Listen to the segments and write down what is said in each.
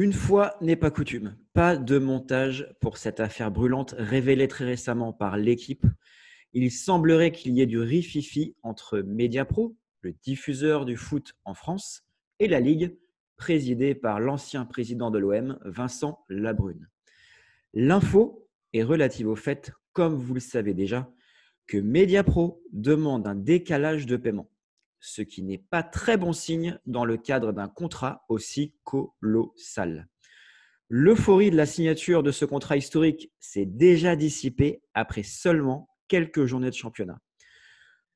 Une fois n'est pas coutume, pas de montage pour cette affaire brûlante révélée très récemment par l'équipe. Il semblerait qu'il y ait du rififi entre Mediapro, le diffuseur du foot en France, et la Ligue, présidée par l'ancien président de l'OM, Vincent Labrune. L'info est relative au fait, comme vous le savez déjà, que Mediapro demande un décalage de paiement ce qui n'est pas très bon signe dans le cadre d'un contrat aussi colossal. L'euphorie de la signature de ce contrat historique s'est déjà dissipée après seulement quelques journées de championnat.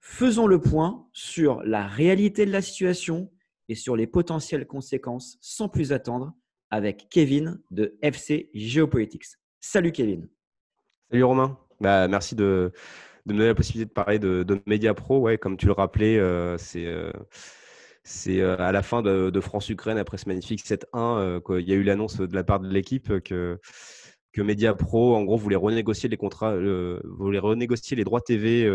Faisons le point sur la réalité de la situation et sur les potentielles conséquences sans plus attendre avec Kevin de FC Geopolitics. Salut Kevin. Salut Romain. Bah, merci de, de me donner la possibilité de parler de, de Media Pro. Ouais, comme tu le rappelais, euh, c'est euh, euh, à la fin de, France-Ukraine, après ce magnifique 7-1, qu'il y a eu l'annonce de la part de l'équipe que, que Media Pro, en gros, voulait renégocier les contrats, voulait renégocier les droits TV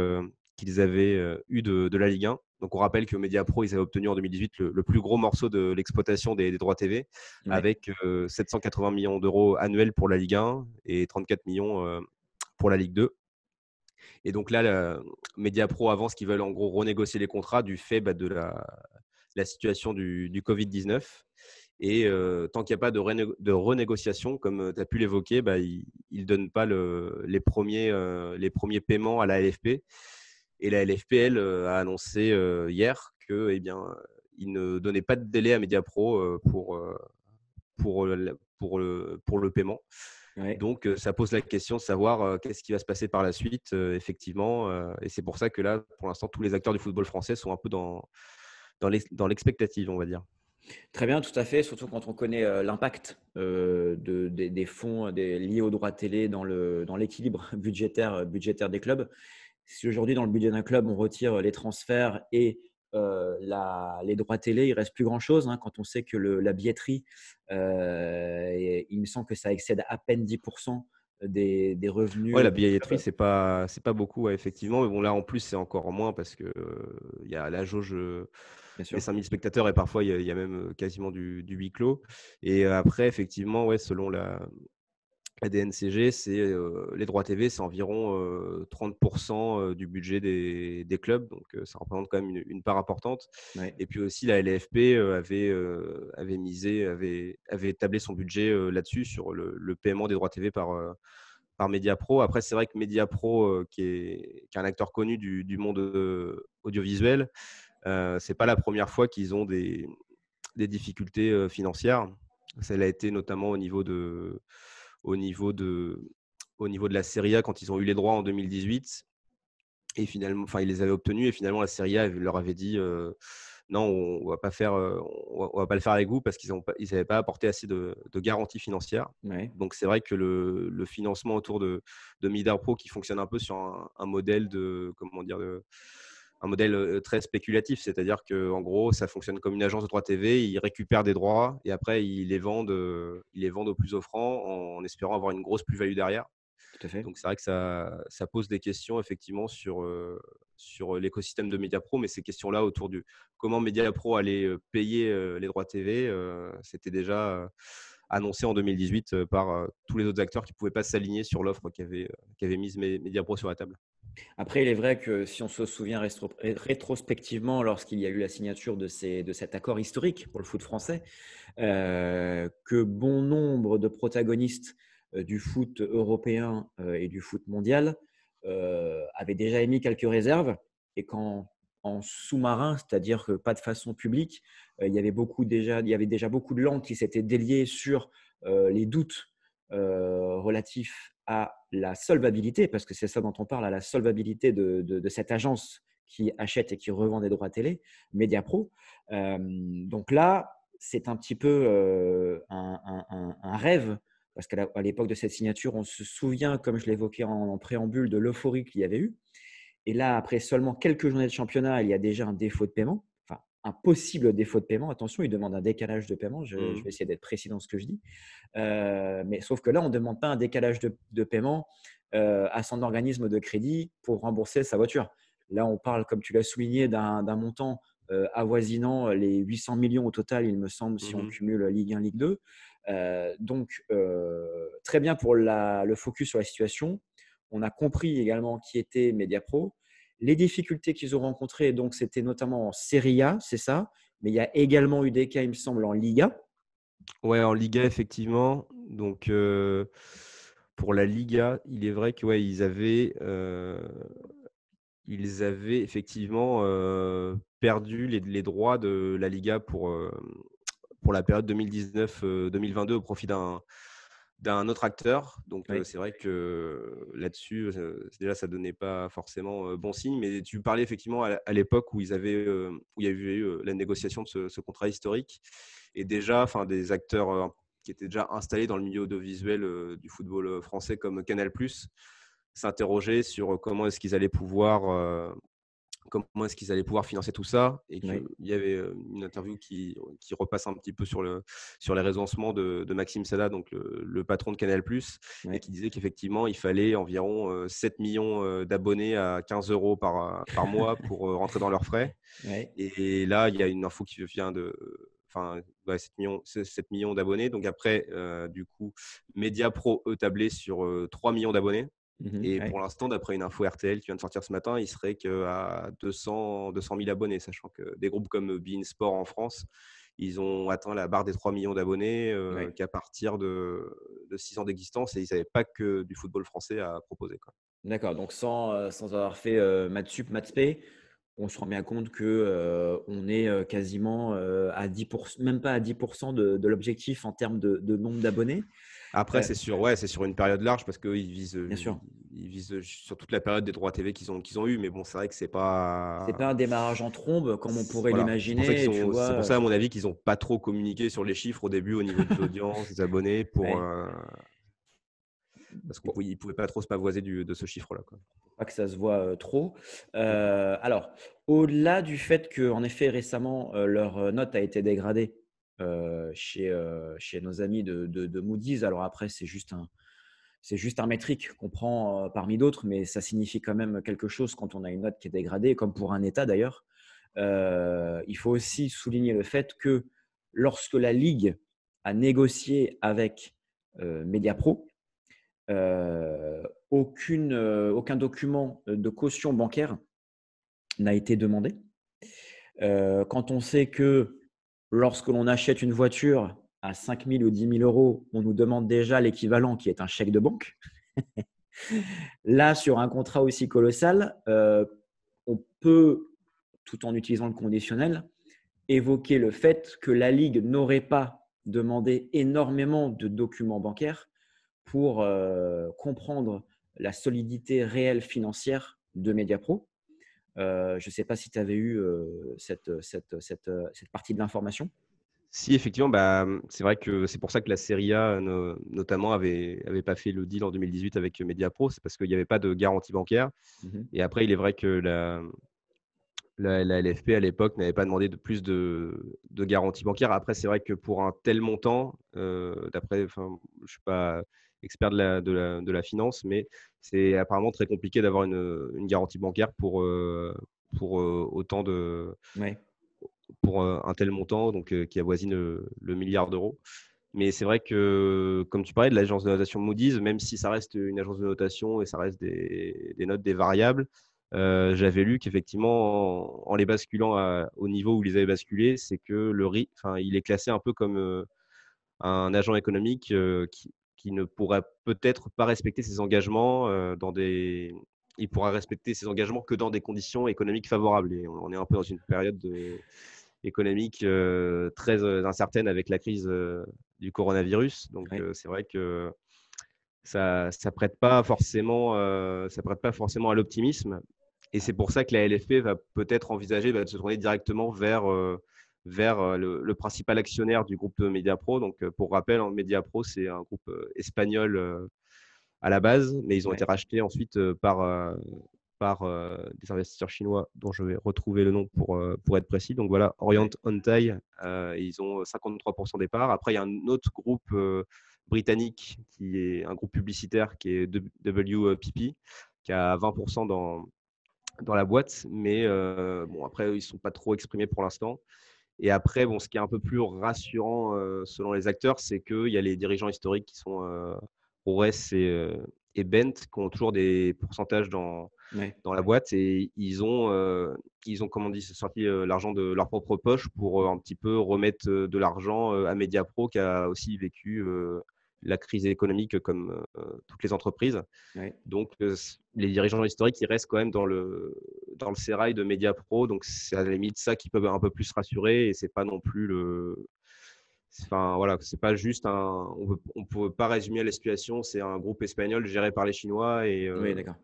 qu'ils avaient eu de, la Ligue 1. Donc, on rappelle que Media Pro, ils avaient obtenu en 2018 le, plus gros morceau de l'exploitation des, droits TV, avec 780 millions d'euros annuels pour la Ligue 1 et 34 millions pour la Ligue 2. Et donc là, Mediapro avance qu'ils veulent en gros renégocier les contrats du fait bah, de la, situation du, Covid-19. Et tant qu'il n'y a pas de, renégociation, comme tu as pu l'évoquer, bah, ils ne donnent pas les, premiers, les premiers paiements à la LFP. Et la LFP, elle, a annoncé hier que, eh ne donnaient pas de délai à Mediapro pour, pour, pour, pour le paiement. Donc, ça pose la question de savoir qu'est-ce qui va se passer par la suite, effectivement. et c'est pour ça que là, pour l'instant, tous les acteurs du football français sont un peu dans, dans l'expectative, on va dire. Très bien, tout à fait, surtout quand on connaît l'impact de, des, fonds des, liés aux droits télé dans l'équilibre dans budgétaire, budgétaire des clubs. Si aujourd'hui, dans le budget d'un club, on retire les transferts et euh, les droits télé, il reste plus grand-chose. Hein, quand on sait que la billetterie, euh, il me semble que ça excède à peine 10% des, des, revenus. Oui, la billetterie, c'est pas c'est pas beaucoup, effectivement. Mais bon, là, en plus, c'est encore moins parce que il y a la jauge des 5000 spectateurs et parfois il y, a, même quasiment du, du huis clos. Et après, effectivement, ouais, selon la, la DNCG, c'est les droits TV, c'est environ 30% du budget des, clubs, donc ça représente quand même une, part importante. Et puis aussi, la LFP avait, avait misé, avait, avait tablé son budget là-dessus sur le, paiement des droits TV par, par Mediapro. Après, c'est vrai que Mediapro, qui, est, qui est un acteur connu du, du monde audiovisuel, c'est pas la première fois qu'ils ont des, des difficultés financières. Ça l'a été notamment au niveau de au niveau de, au niveau de la Serie A quand ils ont eu les droits en 2018. Et finalement, enfin, ils les avaient obtenus et finalement la Serie A leur avait dit euh, non, on va pas faire, euh, on va pas le faire avec vous parce qu'ils n'avaient pas apporté assez de, de garanties financières. Donc c'est vrai que le, le, financement autour de, de Midar Pro qui fonctionne un peu sur un, un modèle de comment dire de un modèle très spéculatif, c'est-à-dire qu'en gros, ça fonctionne comme une agence de droits TV, ils récupèrent des droits et après, ils les vendent, ils les vendent aux plus offrants en espérant avoir une grosse plus-value derrière. Donc, c'est vrai que ça, ça, pose des questions effectivement sur, sur l'écosystème de MediaPro, mais ces questions-là autour du comment MediaPro allait payer les droits TV, c'était déjà annoncé en 2018 par tous les autres acteurs qui ne pouvaient pas s'aligner sur l'offre qu'avait qu mise MediaPro sur la table. Après, il est vrai que si on se souvient rétrospectivement, lorsqu'il y a eu la signature de, ces, de, cet accord historique pour le foot français, euh, que bon nombre de protagonistes euh, du foot européen euh, et du foot mondial avaient déjà émis quelques réserves et qu'en en sous-marin, c'est-à-dire que pas de façon publique, il, y avait beaucoup déjà, il y avait déjà beaucoup de langues qui s'étaient déliées sur les doutes relatifs à la solvabilité, parce que c'est ça dont on parle, à la solvabilité de, cette agence qui achète et qui revend des droits télé, Mediapro. Euh, donc là, c'est un petit peu euh, un, rêve, parce qu'à l'époque de cette signature, on se souvient, comme je l'évoquais en, préambule, de l'euphorie qu'il y avait eu. Et là, après seulement quelques journées de championnat, il y a déjà un défaut de paiement un possible défaut de paiement. Attention, il demande un décalage de paiement. Je, mmh. vais essayer d'être précis dans ce que je dis. Euh, mais sauf que là, on ne demande pas un décalage de, paiement euh, à son organisme de crédit pour rembourser sa voiture. Là, on parle, comme tu l'as souligné, d'un montant avoisinant les 800 millions au total, il me semble, si on mmh cumule Ligue 1, Ligue 2. donc, très bien pour le focus sur la situation. On a compris également qui était Mediapro. Les difficultés qu'ils ont rencontrées, donc c'était notamment en Serie A, c'est ça, mais il y a également eu des cas, il me semble, en Liga. Ouais, en Liga, effectivement. Donc, euh, pour la Liga, il est vrai qu'ils ils avaient, euh, avaient effectivement euh, perdu les, droits de la Liga pour, pour la période 2019-2022 au profit d'un d'un autre acteur. Donc, c'est vrai que là-dessus, déjà, ça donnait pas forcément bon signe. Mais tu parlais effectivement à, l'époque où, ils avaient, où il y avait eu la négociation de ce, ce contrat historique. Et déjà, enfin, des acteurs qui étaient déjà installés dans le milieu audiovisuel du football français comme Canal+, s'interrogeaient sur comment est-ce qu'ils allaient pouvoir comment est-ce qu'ils allaient pouvoir financer tout ça. Et qu'il y avait une interview qui, qui, repasse un petit peu sur, le, sur les raisonnements de, de Maxime Sada, donc le, patron de Canal, et qui disait qu'effectivement, il fallait environ 7 millions d'abonnés à 15 euros par, par mois pour rentrer dans leurs frais. Et, là, il y a une info qui vient de. Enfin, 7 millions, 7 millions d'abonnés. Donc après, du coup, Mediapro, eux, tablait sur 3 millions d'abonnés. Mmh et pour l'instant, d'après une info RTL qui vient de sortir ce matin, il serait qu'à 200, 200 000 abonnés, sachant que des groupes comme Bein Sport en France, ils ont atteint la barre des 3 millions d'abonnés euh, qu'à partir de, de 6 ans d'existence et ils n'avaient pas que du football français à proposer. D'accord, donc sans, euh, sans avoir fait euh, Matsup, Matspay, on se rend bien compte que on est quasiment à 10%, même pas à 10% de, de l'objectif en termes de, de nombre d'abonnés. Après, c'est sur, ouais, sur une période large parce qu'ils visent, Bien sûr. Ils, visent sur toute la période des droits TV qu'ils ont, qu'ils ont eu. Mais bon, c'est vrai que c'est pas. C'est pas un démarrage en trombe comme on pourrait l'imaginer. C'est pour, ça, à mon avis, qu'ils n'ont pas trop communiqué sur les chiffres au début au niveau de l'audience, des abonnés, pour. Euh, parce qu'ils ne pouvaient pas trop se pavoiser du, de ce chiffre-là. Pas que ça se voit euh, trop. Euh, alors, au-delà du fait que, en effet, récemment, leur note a été dégradée chez, euh, chez nos amis de, de, Moody's. Alors après, c'est juste un, c'est juste un métrique qu'on prend euh, parmi d'autres, mais ça signifie quand même quelque chose quand on a une note qui est dégradée, comme pour un État d'ailleurs. il faut aussi souligner le fait que lorsque la Ligue a négocié avec Mediapro, aucune, aucun document de caution bancaire n'a été demandé. quand on sait que lorsque l'on achète une voiture à 5 000 ou 10 000 euros, on nous demande déjà l'équivalent qui est un chèque de banque. Là, sur un contrat aussi colossal, euh, on peut, tout en utilisant le conditionnel, évoquer le fait que la Ligue n'aurait pas demandé énormément de documents bancaires pour euh, comprendre la solidité réelle financière de Mediapro. Euh, je ne sais pas si tu avais eu euh, cette, cette, cette, euh, cette, partie de l'information. Si, effectivement, bah, c'est vrai que c'est pour ça que la Serie A, notamment, avait, avait pas fait le deal en 2018 avec Mediapro. C'est parce qu'il n'y avait pas de garantie bancaire. Mmh Et après, il est vrai que la, la, LFP à l'époque n'avait pas demandé de plus de, de garantie bancaire. Après, c'est vrai que pour un tel montant, d'après, je ne suis pas expert de la, de la, de la finance, mais c'est apparemment très compliqué d'avoir une, une, garantie bancaire pour, euh, pour euh, autant de. pour euh, un tel montant, donc qui avoisine le, milliard d'euros. Mais c'est vrai que, comme tu parlais de l'agence de notation Moody's, même si ça reste une agence de notation et ça reste des, des notes des variables, j'avais lu qu'effectivement, en, les basculant au niveau où ils avaient basculé, c'est que le enfin, il est classé un peu comme un agent économique qui, qui ne pourra peut-être pas respecter ses engagements euh, dans des. Il pourra respecter ses engagements que dans des conditions économiques favorables. Et on est un peu dans une période économique euh, très incertaine avec la crise du coronavirus. Donc c'est vrai que ça ça prête pas forcément ça prête pas forcément à l'optimisme. Et c'est pour ça que la LFP va peut-être envisager bah, de se tourner directement vers vers euh, le, principal actionnaire du groupe Mediapro. Donc, euh, pour rappel, hein, Mediapro, c'est un groupe euh, espagnol à la base, mais ils ont été rachetés ensuite par, par des investisseurs chinois dont je vais retrouver le nom pour, pour être précis. Donc voilà, Orient Ontai, ils ont 53% des parts. Après, il y a un autre groupe britannique qui est un groupe publicitaire qui est WPP, qui a 20% dans, dans la boîte, mais bon, après, ils ne sont pas trop exprimés pour l'instant. Et après, bon, ce qui est un peu plus rassurant selon les acteurs, c'est qu'il y a les dirigeants historiques qui sont Ores et, et Bent, qui ont toujours des pourcentages dans, dans la boîte et ils ont, ils ont comment dit, sorti l'argent de leur propre poche pour un petit peu remettre de l'argent à Mediapro qui a aussi vécu la crise économique comme toutes les entreprises. Donc, les dirigeants historiques, ils restent quand même dans le, dans le sérail de Mediapro. Donc, c'est à la limite ça qui peut un peu plus rassurer et c'est pas non plus le. Enfin, voilà, c'est pas juste un. On ne peut pas résumer la situation. C'est un groupe espagnol géré par les Chinois et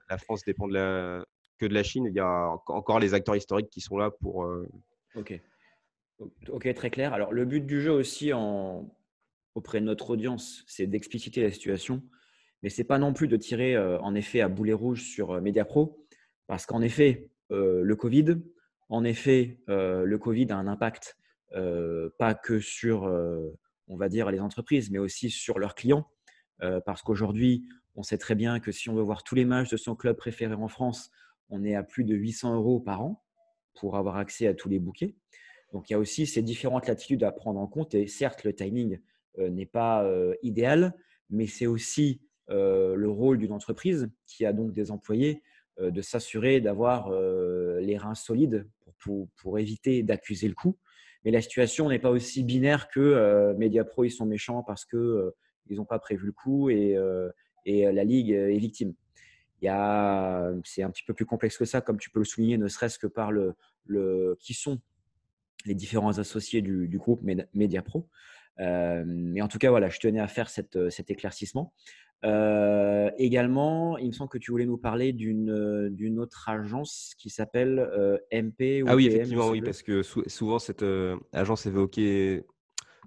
la France dépend de la, que de la Chine. Il y a encore les acteurs historiques qui sont là pour. Ok. Ok, très clair. Alors, le but du jeu aussi en, auprès de notre audience, c'est d'expliciter la situation, mais ce n'est pas non plus de tirer euh, en effet à boulet rouge sur euh, Mediapro, parce qu'en effet, euh, le Covid, en effet, le Covid a un impact pas que sur, on va dire, les entreprises, mais aussi sur leurs clients, parce qu'aujourd'hui, on sait très bien que si on veut voir tous les matchs de son club préféré en France, on est à plus de 800 euros par an pour avoir accès à tous les bouquets. Donc il y a aussi ces différentes latitudes à prendre en compte. Et certes, le timing euh, n'est pas euh, idéal, mais c'est aussi euh, le rôle d'une entreprise qui a donc des employés de s'assurer d'avoir les reins solides pour, pour, éviter d'accuser le coup. Mais la situation n'est pas aussi binaire que Mediapro, ils sont méchants parce qu'ils ils n'ont pas prévu le coup et, et la Ligue est victime. C'est un petit peu plus complexe que ça, comme tu peux le souligner, ne serait-ce que par le, le, qui sont les différents associés du, du groupe Mediapro. Mais en tout cas, voilà, je tenais à faire cet éclaircissement. Euh, également, il me semble que tu voulais nous parler d'une autre agence qui s'appelle MP. Ou ah oui, effectivement, oui, parce que souvent cette agence évoquée,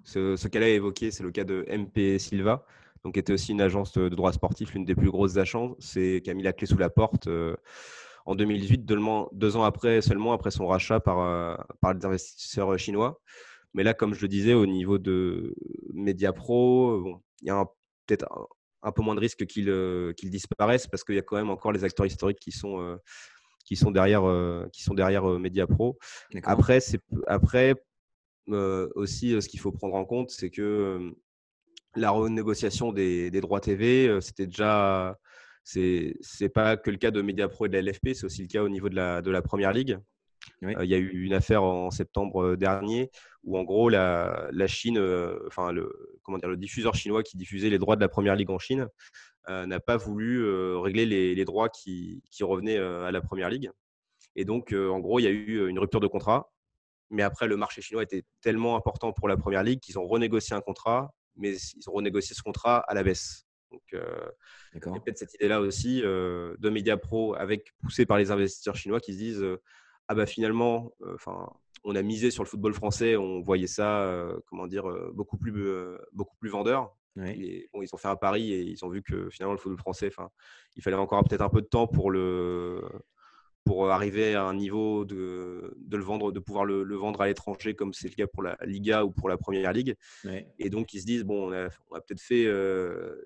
ce, ce cas-là évoqué, c'est le cas de MP Silva, donc qui était aussi une agence de, droit sportif, l'une des plus grosses agences, c'est qui a mis la clé sous la porte en 2018, deux, deux, ans après seulement après son rachat par, par les investisseurs chinois. Mais là, comme je le disais, au niveau de Mediapro, bon, il y a peut-être un, peu moins de risque qu'ils euh, disparaissent parce qu'il y a quand même encore les acteurs historiques qui sont, euh, qui sont derrière, euh, qui sont derrière Mediapro. Après, après aussi, ce qu'il faut prendre en compte, c'est que la renégociation des, des droits TV, c'était déjà. C'est pas que le cas de Mediapro et de la LFP, c'est aussi le cas au niveau de la, de la Première Ligue. Euh, il y a eu une affaire en septembre euh, dernier où en gros la, Chine, euh, enfin le, comment dire, le diffuseur chinois qui diffusait les droits de la première ligue en Chine n'a pas voulu régler les, droits qui, revenaient à la première ligue. Et donc en gros il y a eu une rupture de contrat. Mais après le marché chinois était tellement important pour la première ligue qu'ils ont renégocié un contrat, mais ils ont renégocié ce contrat à la baisse. Donc, il y a peut-être cette idée-là aussi de Media Pro, avec poussé par les investisseurs chinois qui se disent ah bah finalement, enfin, on a misé sur le football français, on voyait ça, comment dire, beaucoup plus, beaucoup plus vendeur. ils ont fait un pari et ils ont vu que finalement le football français, enfin, il fallait encore peut-être un peu de temps pour le pour arriver à un niveau de, de le vendre, de pouvoir le, vendre à l'étranger, comme c'est le cas pour la Liga ou pour la Première Ligue. Et donc, ils se disent, bon, on a, a peut-être fait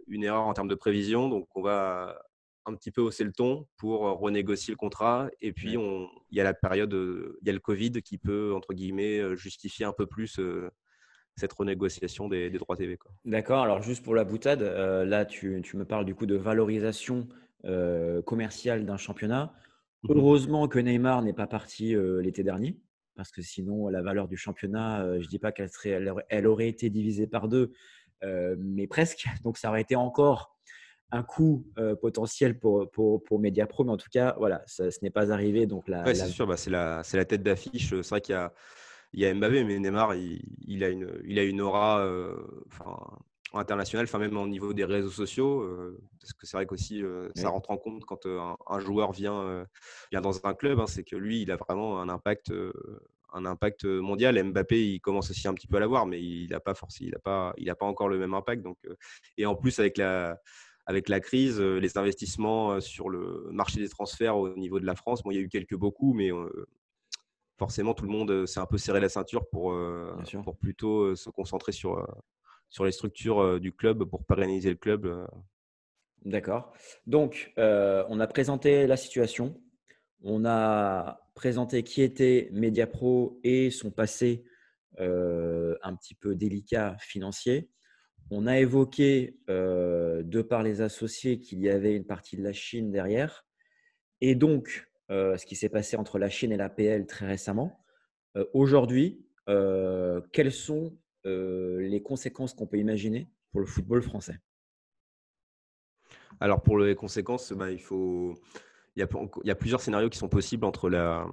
une erreur en termes de prévision, donc on va un petit peu hausser le ton pour euh, renégocier le contrat. Et puis, il y a la période, euh, il y a le Covid qui peut, entre guillemets, euh, justifier un peu plus cette renégociation des, droits TV. D'accord. Alors, juste pour la boutade, là, tu, me parles du coup de valorisation commerciale d'un championnat. Mmh Heureusement que Neymar n'est pas parti l'été dernier, parce que sinon, la valeur du championnat, je ne dis pas qu'elle elle aurait été divisée par deux, mais presque. Donc, ça aurait été encore un coût euh, potentiel pour, pour, pour Mediapro, mais en tout cas, voilà, ce n'est pas arrivé. Donc la, c'est sûr, bah, c'est la, la, tête d'affiche. C'est vrai qu'il y a, il y a Mbappé, mais Neymar, il, a, une, il a une aura euh, enfin, internationale, enfin, même au niveau des réseaux sociaux, euh, parce que c'est vrai qu'aussi, ça rentre en compte quand un, joueur vient, vient dans un club, hein, c'est que lui, il a vraiment un impact un impact mondial. Mbappé, il commence aussi un petit peu à l'avoir, mais il n'a pas forcément, il n'a pas, il a pas encore le même impact. Donc, et en plus avec la, avec la crise, euh, les investissements euh, sur le marché des transferts au niveau de la France, bon, il y a eu quelques beaucoup, mais euh, forcément, tout le monde s'est un peu serré la ceinture pour, pour plutôt se concentrer sur, sur les structures du club pour pérenniser le club. D'accord. Donc, on a présenté la situation. On a présenté qui était Mediapro et son passé un petit peu délicat financier. On a évoqué, de par les associés, qu'il y avait une partie de la Chine derrière. Et donc, ce qui s'est passé entre la Chine et l'APL très récemment. Aujourd'hui, quelles sont les conséquences qu'on peut imaginer pour le football français? Alors, pour les conséquences, bah, il faut y, a, plusieurs scénarios qui sont possibles entre la,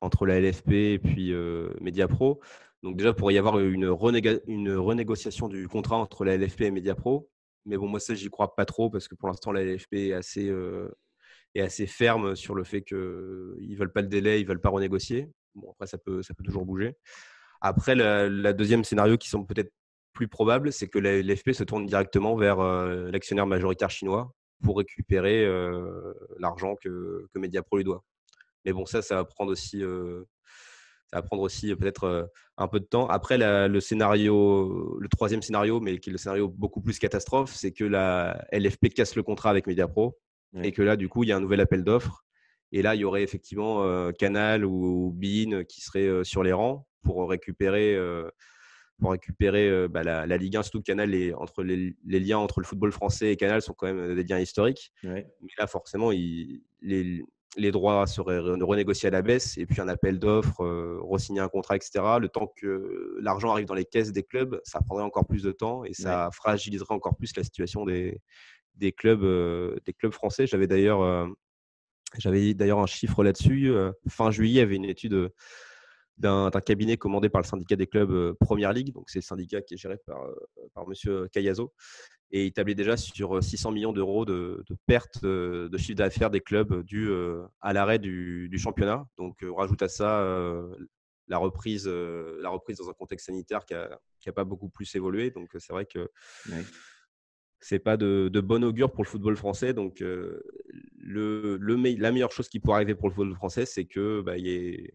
entre la LFP et puis euh, Mediapro. Donc déjà, pour y avoir une, renégociation du contrat entre la LFP et Mediapro. Mais bon, moi, ça, j'y crois pas trop parce que pour l'instant, la LFP est assez, euh, est assez ferme sur le fait qu'ils ne veulent pas le délai, ils ne veulent pas renégocier. Bon, après, ça peut, toujours bouger. Après, la, deuxième scénario qui semble peut-être plus probable, c'est que la LFP se tourne directement vers euh, l'actionnaire majoritaire chinois pour récupérer euh, l'argent que, Mediapro lui doit. Mais bon, ça, ça va prendre aussi, ça va prendre aussi peut-être euh, un peu de temps. Après, le scénario, le troisième scénario, mais qui est le scénario beaucoup plus catastrophe, c'est que la LFP casse le contrat avec Mediapro et que là, du coup, il y a un nouvel appel d'offres. Et là, il y aurait effectivement Canal ou, Bein qui seraient sur les rangs pour récupérer pour récupérer euh, bah, la, Ligue 1, surtout Canal, les, entre les, liens entre le football français et Canal sont quand même des liens historiques. Mais là, forcément, les, les, droits seraient renégociés à la baisse et puis un appel d'offres, euh, re-signer un contrat, etc. Le temps que l'argent arrive dans les caisses des clubs, ça prendrait encore plus de temps et ça fragiliserait encore plus la situation des, des, clubs, euh, des clubs français. J'avais d'ailleurs j'avais d'ailleurs un chiffre là-dessus. fin juillet, il y avait une étude d'un cabinet commandé par le syndicat des clubs euh, Première Ligue. Donc, c'est le syndicat qui est géré par, euh, par M. Cayazo. Et il tablait déjà sur 600 euh, millions d'euros de, de pertes de chiffre d'affaires des clubs dû à l'arrêt du, championnat. Donc, on rajoute à ça la, reprise, la reprise dans un contexte sanitaire qui n'a pas beaucoup plus évolué. Donc, c'est vrai que. c'est pas de, bon augure pour le football français. Donc, le, le, la meilleure chose qui pourrait arriver pour le football français, c'est que bah, y ait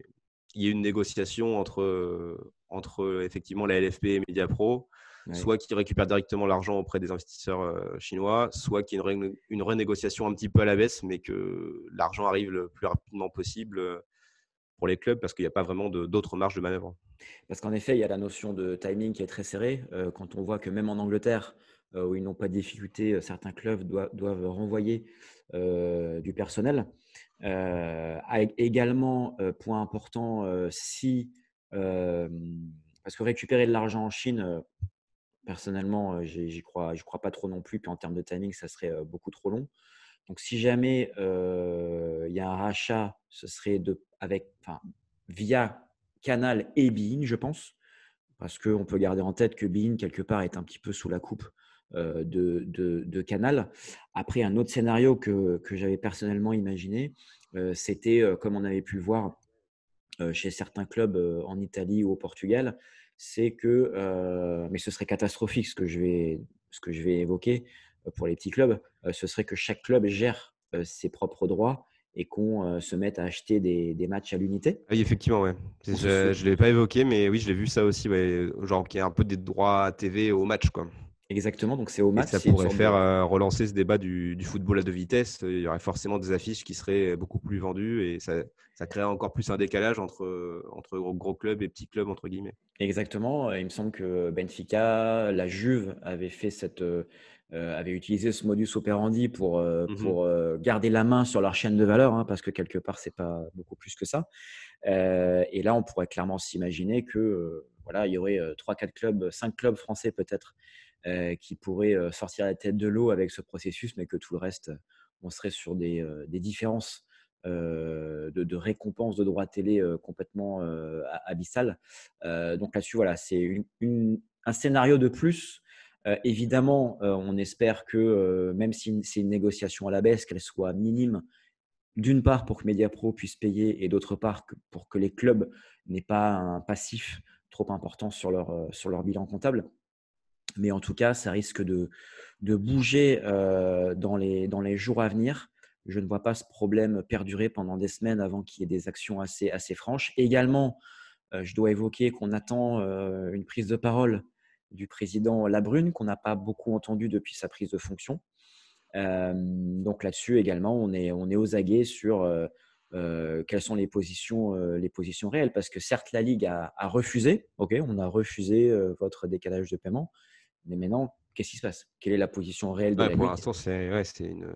il y ait une négociation entre, entre effectivement la LFP et Mediapro, soit qui récupère directement l'argent auprès des investisseurs euh, chinois, soit qu'il y ait une, renégociation un petit peu à la baisse, mais que l'argent arrive le plus rapidement possible pour les clubs parce qu'il n'y a pas vraiment d'autres marges de manœuvre. Parce qu'en effet, il y a la notion de timing qui est très serrée. quand on voit que même en Angleterre, où ils n'ont pas de difficulté, certains clubs doivent, doivent renvoyer du personnel. Euh, également, euh, point important, euh, si parce que récupérer de l'argent en Chine, personnellement, j'y crois, crois pas trop non plus. qu'en termes de timing, ça serait beaucoup trop long. Donc, si jamais il y a un rachat, ce serait de, avec, enfin, via Canal et Bein, je pense, parce qu'on peut garder en tête que Bein, quelque part, est un petit peu sous la coupe de, de, Canal. Après, un autre scénario que, que j'avais personnellement imaginé, c'était, comme on avait pu le voir chez certains clubs en Italie ou au Portugal, c'est que, mais ce serait catastrophique ce que je vais, ce que je vais évoquer pour les petits clubs, ce serait que chaque club gère ses propres droits et qu'on se mette à acheter des, des matchs à l'unité. Oui, effectivement, ouais. Je ne l'ai pas évoqué, mais oui, je l'ai vu ça aussi, genre qu'il y a un peu des droits à TV au match. Quoi. Exactement, donc c'est au match. ça pourrait faire euh, relancer ce débat du, football à deux vitesses. Il y aurait forcément des affiches qui seraient beaucoup plus vendues et ça, ça créerait encore plus un décalage entre, entre gros clubs et petits clubs, entre guillemets. Exactement. Il me semble que Benfica, la Juve avait fait cette. Euh, avait utilisé ce modus operandi pour, euh, mmh pour garder la main sur leur chaîne de valeur, hein, parce que quelque part, c'est pas beaucoup plus que ça. et là, on pourrait clairement s'imaginer que voilà, il y aurait trois, quatre clubs, cinq clubs français peut-être euh, qui pourrait euh, sortir la tête de l'eau avec ce processus, mais que tout le reste, on serait sur des, euh, différences de, de, récompenses de droits télé complètement abyssales. donc là-dessus, voilà, c'est un scénario de plus. évidemment, on espère que même si c'est une négociation à la baisse, qu'elle soit minime, d'une part pour que Mediapro puisse payer et d'autre part pour que les clubs n'aient pas un passif trop important sur leur bilan comptable. Mais en tout cas, ça risque de, de bouger euh, dans, les, dans les jours à venir. Je ne vois pas ce problème perdurer pendant des semaines avant qu'il y ait des actions assez, assez franches. Également, euh, je dois évoquer qu'on attend euh, une prise de parole du président Labrune, qu'on n'a pas beaucoup entendu depuis sa prise de fonction. donc là-dessus également, on est, on est aux aguets sur quelles sont les positions, les positions réelles. Parce que certes, la Ligue a, refusé, ok, on a refusé votre décalage de paiement, mais maintenant, qu'est-ce qui se passe? Quelle est la position réelle de la Pour l'instant, c'est ouais, une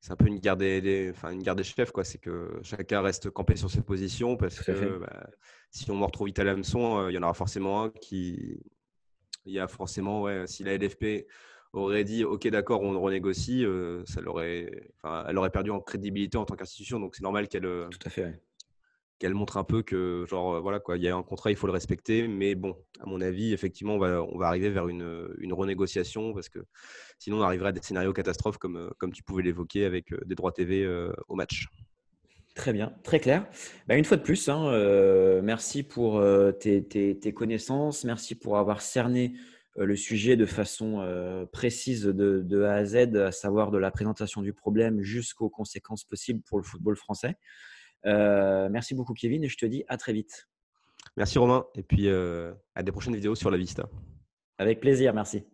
c'est un peu une garde des, enfin, une garde des chefs, quoi. C'est que chacun reste campé sur ses positions parce que bah, si on mord trop vite à l'hameçon, euh, il y en aura forcément un qui. Il y a forcément, ouais, si la LFP aurait dit OK, d'accord, on renégocie, euh, ça l'aurait, enfin, elle aurait perdu en crédibilité en tant qu'institution. Donc c'est normal qu'elle. Euh, Tout à fait qu'elle montre un peu que, genre, euh, voilà, quoi, il y a un contrat, il faut le respecter. Mais bon, à mon avis, effectivement, on va, arriver vers une, une renégociation parce que sinon, on arriverait à des scénarios catastrophes comme, euh, comme tu pouvais l'évoquer avec euh, des droits TV au match. Très bien, très clair. Bah, une fois de plus, hein, merci pour tes, connaissances, merci pour avoir cerné le sujet de façon précise de, A à Z, à savoir de la présentation du problème jusqu'aux conséquences possibles pour le football français. Euh, merci beaucoup, Kevin, et je te dis à très vite. Merci, Romain, et puis euh, à des prochaines vidéos sur la Vista. Avec plaisir, merci.